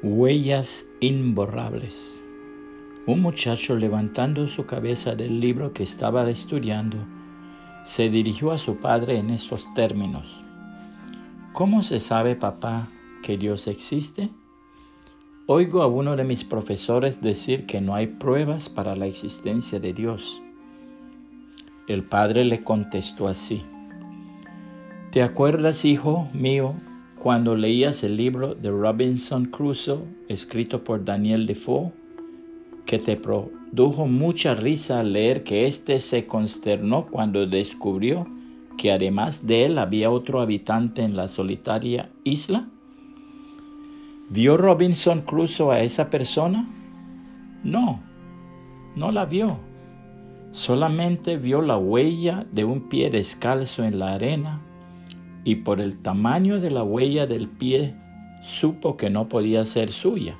Huellas imborrables. Un muchacho levantando su cabeza del libro que estaba estudiando, se dirigió a su padre en estos términos. ¿Cómo se sabe, papá, que Dios existe? Oigo a uno de mis profesores decir que no hay pruebas para la existencia de Dios. El padre le contestó así. ¿Te acuerdas, hijo mío, cuando leías el libro de Robinson Crusoe, escrito por Daniel Defoe, que te produjo mucha risa al leer que éste se consternó cuando descubrió que además de él había otro habitante en la solitaria isla? ¿Vio Robinson Crusoe a esa persona? No, no la vio. Solamente vio la huella de un pie descalzo en la arena y por el tamaño de la huella del pie supo que no podía ser suya.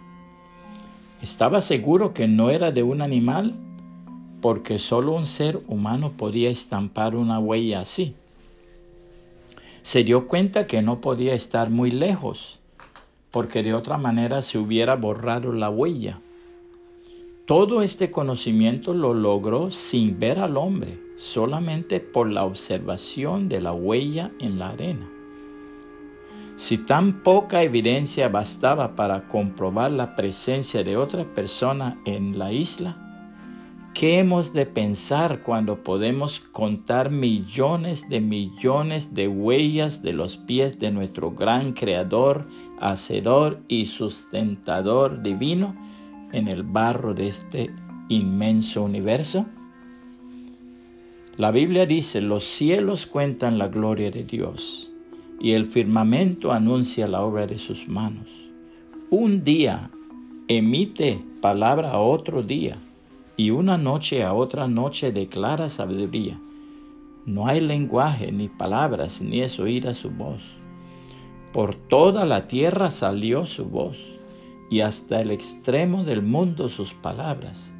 Estaba seguro que no era de un animal porque solo un ser humano podía estampar una huella así. Se dio cuenta que no podía estar muy lejos porque de otra manera se hubiera borrado la huella. Todo este conocimiento lo logró sin ver al hombre, solamente por la observación de la huella en la arena. Si tan poca evidencia bastaba para comprobar la presencia de otra persona en la isla, ¿qué hemos de pensar cuando podemos contar millones de millones de huellas de los pies de nuestro gran Creador, Hacedor y Sustentador divino? En el barro de este inmenso universo? La Biblia dice, los cielos cuentan la gloria de Dios y el firmamento anuncia la obra de sus manos. Un día emite palabra a otro día y una noche a otra noche declara sabiduría. No hay lenguaje ni palabras ni es oída su voz. Por toda la tierra salió su voz y hasta el extremo del mundo sus palabras.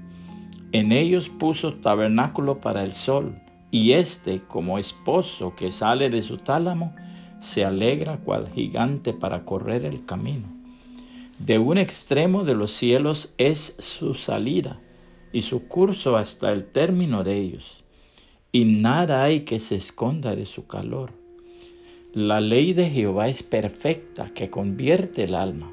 En ellos puso tabernáculo para el sol, y éste, como esposo que sale de su tálamo, se alegra cual gigante para correr el camino. De un extremo de los cielos es su salida, y su curso hasta el término de ellos, y nada hay que se esconda de su calor. La ley de Jehová es perfecta, que convierte el alma.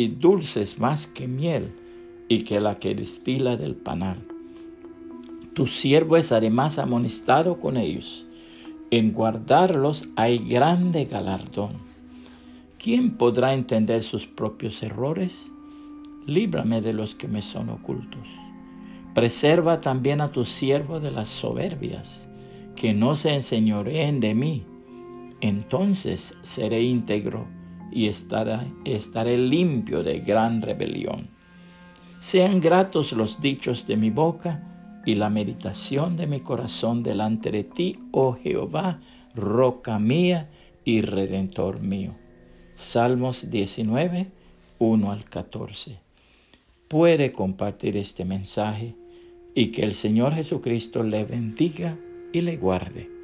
y dulces más que miel y que la que destila del panal. Tu siervo es además amonestado con ellos. En guardarlos hay grande galardón. ¿Quién podrá entender sus propios errores? Líbrame de los que me son ocultos. Preserva también a tu siervo de las soberbias, que no se enseñoreen de mí. Entonces seré íntegro y estaré, limpio de gran rebelión. Sean gratos los dichos de mi boca y la meditación de mi corazón delante de ti, oh Jehová, roca mía y redentor mío. Salmos 19, 1 al 14. Puede compartir este mensaje y que el Señor Jesucristo le bendiga y le guarde.